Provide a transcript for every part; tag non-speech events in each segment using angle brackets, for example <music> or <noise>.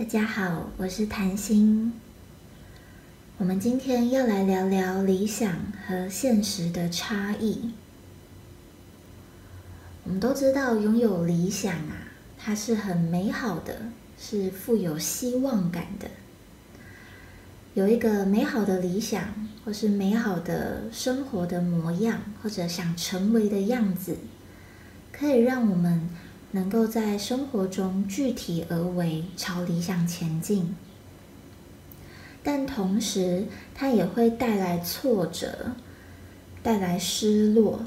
大家好，我是谭心。我们今天要来聊聊理想和现实的差异。我们都知道，拥有理想啊，它是很美好的，是富有希望感的。有一个美好的理想，或是美好的生活的模样，或者想成为的样子，可以让我们。能够在生活中具体而为，朝理想前进，但同时它也会带来挫折，带来失落。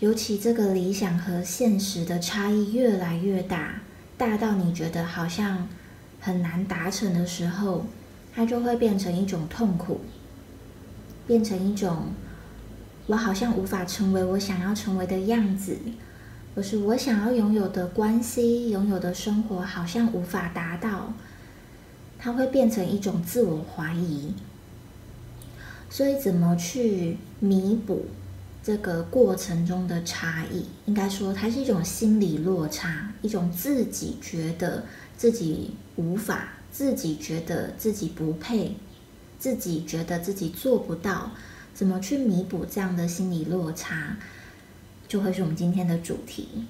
尤其这个理想和现实的差异越来越大，大到你觉得好像很难达成的时候，它就会变成一种痛苦，变成一种我好像无法成为我想要成为的样子。就是我想要拥有的关系、拥有的生活，好像无法达到，它会变成一种自我怀疑。所以，怎么去弥补这个过程中的差异？应该说，它是一种心理落差，一种自己觉得自己无法，自己觉得自己不配，自己觉得自己做不到。怎么去弥补这样的心理落差？就会是我们今天的主题。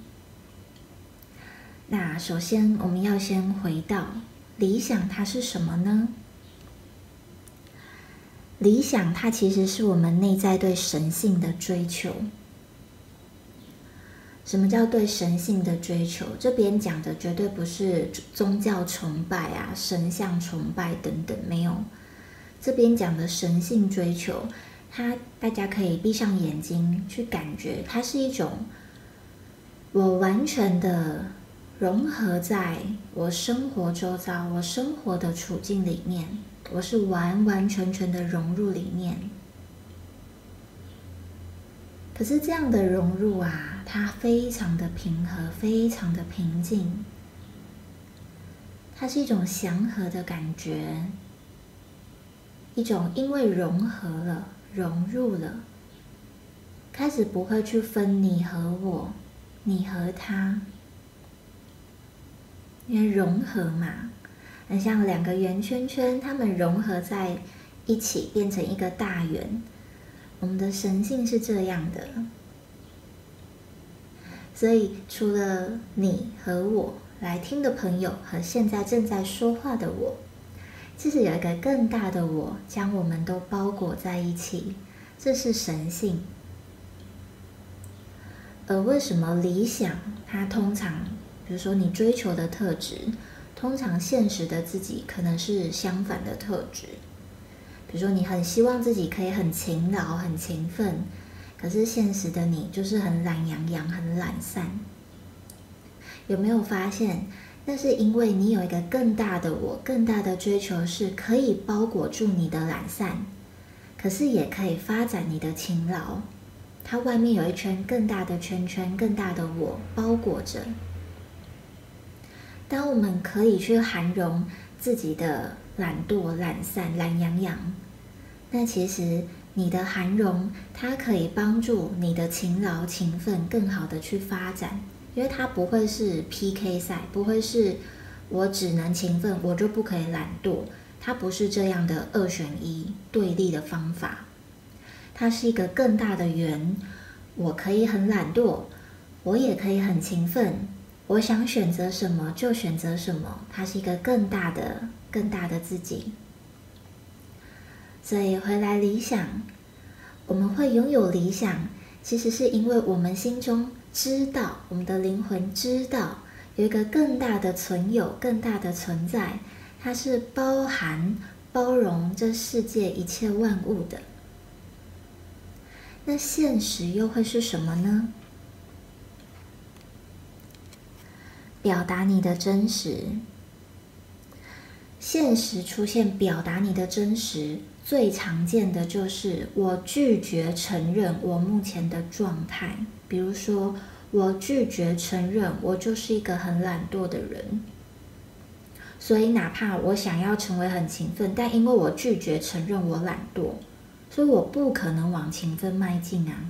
那首先，我们要先回到理想，它是什么呢？理想，它其实是我们内在对神性的追求。什么叫对神性的追求？这边讲的绝对不是宗教崇拜啊、神像崇拜等等，没有。这边讲的神性追求。它，大家可以闭上眼睛去感觉，它是一种我完全的融合在我生活周遭、我生活的处境里面，我是完完全全的融入里面。可是这样的融入啊，它非常的平和，非常的平静，它是一种祥和的感觉，一种因为融合了。融入了，开始不会去分你和我，你和他，因为融合嘛，很像两个圆圈圈，它们融合在一起变成一个大圆。我们的神性是这样的，所以除了你和我来听的朋友和现在正在说话的我。其实有一个更大的我，将我们都包裹在一起，这是神性。而为什么理想，它通常，比如说你追求的特质，通常现实的自己可能是相反的特质。比如说你很希望自己可以很勤劳、很勤奋，可是现实的你就是很懒洋洋、很懒散。有没有发现？那是因为你有一个更大的我，更大的追求是可以包裹住你的懒散，可是也可以发展你的勤劳。它外面有一圈更大的圈圈，更大的我包裹着。当我们可以去涵容自己的懒惰、懒散、懒洋洋，那其实你的涵容，它可以帮助你的勤劳、勤奋更好的去发展。因为它不会是 PK 赛，不会是我只能勤奋，我就不可以懒惰。它不是这样的二选一对立的方法，它是一个更大的圆。我可以很懒惰，我也可以很勤奋。我想选择什么就选择什么，它是一个更大的、更大的自己。所以回来理想，我们会拥有理想，其实是因为我们心中。知道我们的灵魂知道有一个更大的存有、更大的存在，它是包含、包容这世界一切万物的。那现实又会是什么呢？表达你的真实。现实出现表达你的真实，最常见的就是我拒绝承认我目前的状态。比如说，我拒绝承认我就是一个很懒惰的人，所以哪怕我想要成为很勤奋，但因为我拒绝承认我懒惰，所以我不可能往勤奋迈进啊。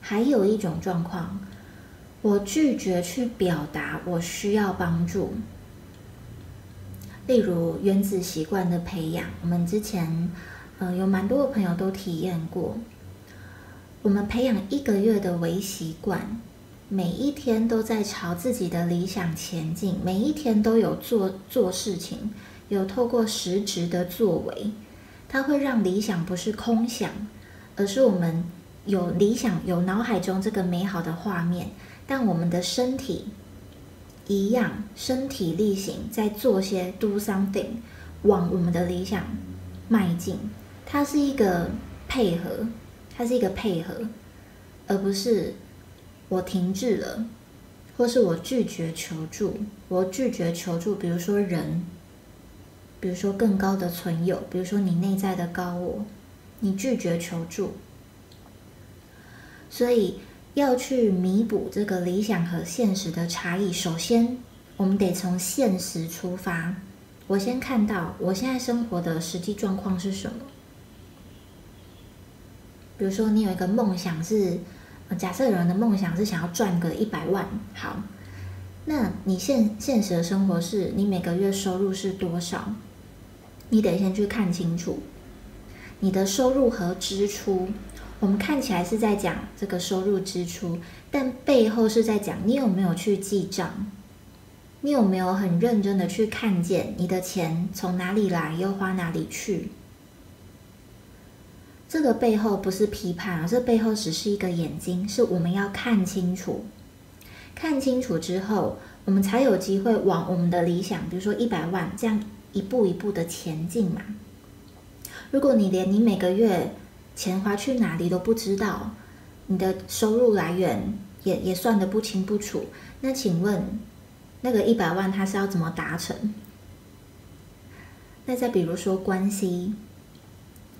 还有一种状况，我拒绝去表达我需要帮助。例如原子习惯的培养，我们之前呃有蛮多的朋友都体验过。我们培养一个月的微习惯，每一天都在朝自己的理想前进，每一天都有做做事情，有透过实质的作为，它会让理想不是空想，而是我们有理想，有脑海中这个美好的画面，但我们的身体。一样，身体力行在做些 do something，往我们的理想迈进。它是一个配合，它是一个配合，而不是我停滞了，或是我拒绝求助。我拒绝求助，比如说人，比如说更高的存有，比如说你内在的高我，你拒绝求助，所以。要去弥补这个理想和现实的差异，首先我们得从现实出发。我先看到我现在生活的实际状况是什么。比如说，你有一个梦想是，假设有人的梦想是想要赚个一百万，好，那你现现实的生活是你每个月收入是多少？你得先去看清楚你的收入和支出。我们看起来是在讲这个收入支出，但背后是在讲你有没有去记账，你有没有很认真的去看见你的钱从哪里来又花哪里去？这个背后不是批判啊，这背后只是一个眼睛，是我们要看清楚。看清楚之后，我们才有机会往我们的理想，比如说一百万，这样一步一步的前进嘛。如果你连你每个月钱花去哪里都不知道，你的收入来源也也算得不清不楚。那请问，那个一百万它是要怎么达成？那再比如说关系，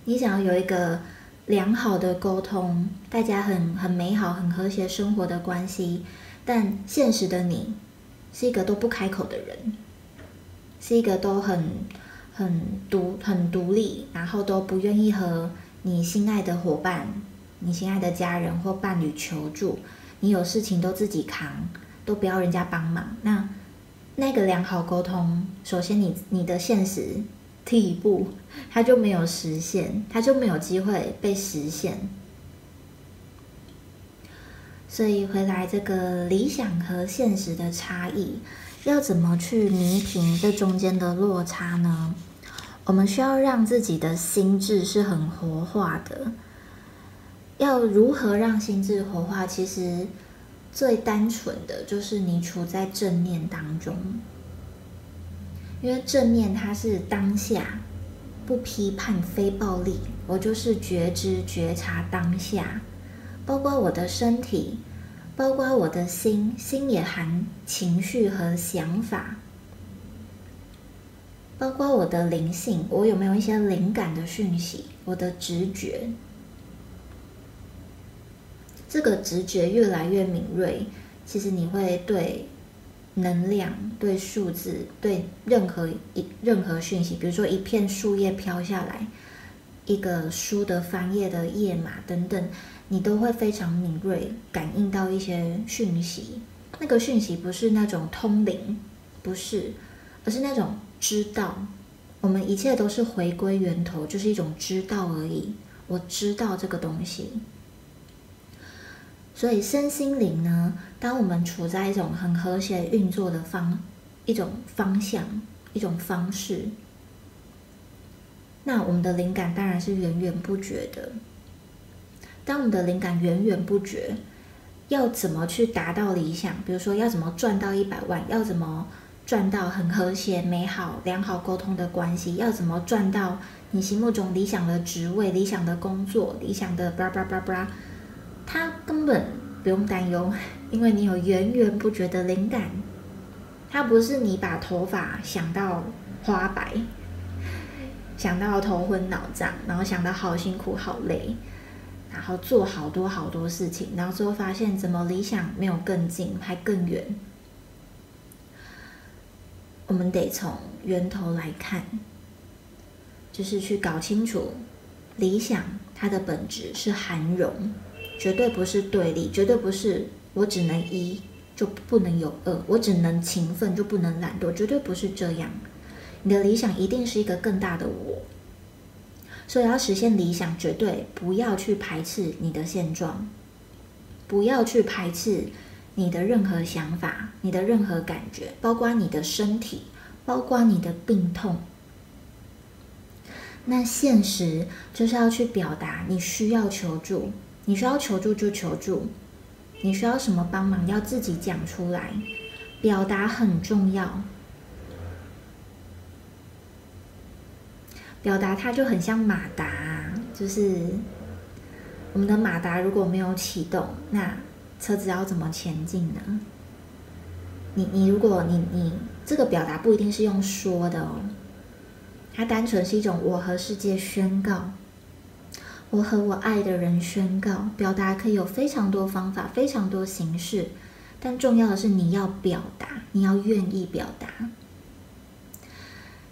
你想要有一个良好的沟通，大家很很美好、很和谐生活的关系，但现实的你是一个都不开口的人，是一个都很很独很独立，然后都不愿意和。你心爱的伙伴，你心爱的家人或伴侣求助，你有事情都自己扛，都不要人家帮忙。那那个良好沟通，首先你你的现实第一步，它就没有实现，它就没有机会被实现。所以回来这个理想和现实的差异，要怎么去弥平这中间的落差呢？我们需要让自己的心智是很活化的。要如何让心智活化？其实最单纯的就是你处在正念当中，因为正念它是当下，不批判、非暴力。我就是觉知、觉察当下，包括我的身体，包括我的心，心也含情绪和想法。包括我的灵性，我有没有一些灵感的讯息？我的直觉，这个直觉越来越敏锐，其实你会对能量、对数字、对任何一任何讯息，比如说一片树叶飘下来，一个书的翻页的页码等等，你都会非常敏锐，感应到一些讯息。那个讯息不是那种通灵，不是，而是那种。知道，我们一切都是回归源头，就是一种知道而已。我知道这个东西，所以身心灵呢，当我们处在一种很和谐运作的方一种方向、一种方式，那我们的灵感当然是源源不绝的。当我们的灵感源源不绝，要怎么去达到理想？比如说，要怎么赚到一百万？要怎么？赚到很和谐、美好、良好沟通的关系，要怎么赚到你心目中理想的职位、理想的工作、理想的叭叭叭叭？他根本不用担忧，因为你有源源不绝的灵感。他不是你把头发想到花白，想到头昏脑胀，然后想到好辛苦、好累，然后做好多好多事情，然后最后发现怎么理想没有更近，还更远。我们得从源头来看，就是去搞清楚理想它的本质是含容，绝对不是对立，绝对不是我只能一就不能有二，我只能勤奋就不能懒惰，绝对不是这样。你的理想一定是一个更大的我，所以要实现理想，绝对不要去排斥你的现状，不要去排斥你的任何想法、你的任何感觉，包括你的身体，包括你的病痛。那现实就是要去表达，你需要求助，你需要求助就求助，你需要什么帮忙要自己讲出来，表达很重要。表达它就很像马达，就是我们的马达如果没有启动，那车子要怎么前进呢？你你如果你你这个表达不一定是用说的哦。它单纯是一种我和世界宣告，我和我爱的人宣告。表达可以有非常多方法，非常多形式，但重要的是你要表达，你要愿意表达。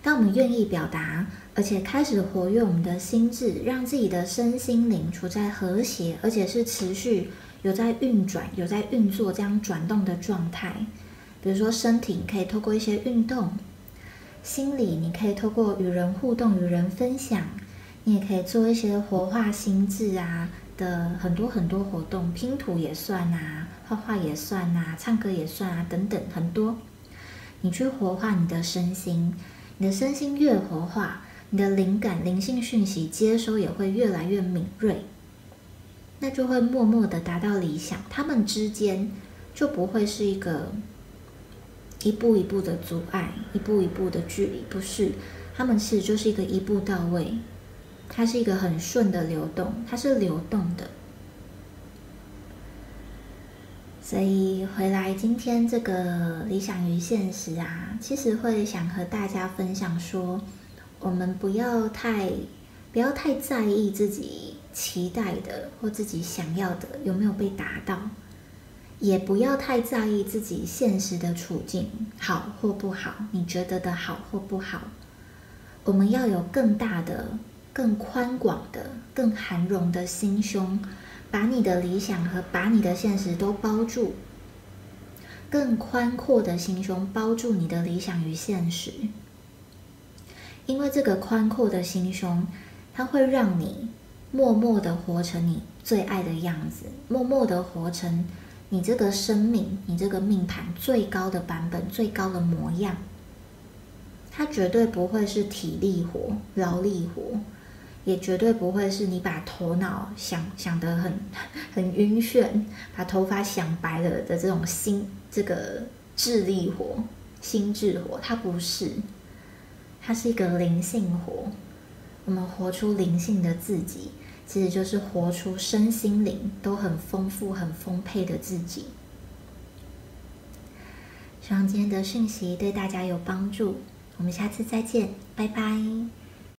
当我们愿意表达，而且开始活跃我们的心智，让自己的身心灵处在和谐，而且是持续有在运转、有在运作这样转动的状态。比如说，身体可以透过一些运动。心理，你可以透过与人互动、与人分享，你也可以做一些活化心智啊的很多很多活动，拼图也算啊，画画也算啊，唱歌也算啊，等等很多。你去活化你的身心，你的身心越活化，你的灵感、灵性讯息接收也会越来越敏锐，那就会默默的达到理想。他们之间就不会是一个。一步一步的阻碍，一步一步的距离，不是，他们其实就是一个一步到位，它是一个很顺的流动，它是流动的。所以回来今天这个理想与现实啊，其实会想和大家分享说，我们不要太不要太在意自己期待的或自己想要的有没有被达到。也不要太在意自己现实的处境好或不好，你觉得的好或不好。我们要有更大的、更宽广的、更含容的心胸，把你的理想和把你的现实都包住。更宽阔的心胸包住你的理想与现实，因为这个宽阔的心胸，它会让你默默的活成你最爱的样子，默默的活成。你这个生命，你这个命盘最高的版本，最高的模样，它绝对不会是体力活、劳力活，也绝对不会是你把头脑想想得很 <laughs> 很晕眩，把头发想白了的这种心这个智力活、心智活，它不是，它是一个灵性活，我们活出灵性的自己。其实就是活出身心灵都很丰富、很丰沛的自己。希望今天的讯息对大家有帮助，我们下次再见，拜拜。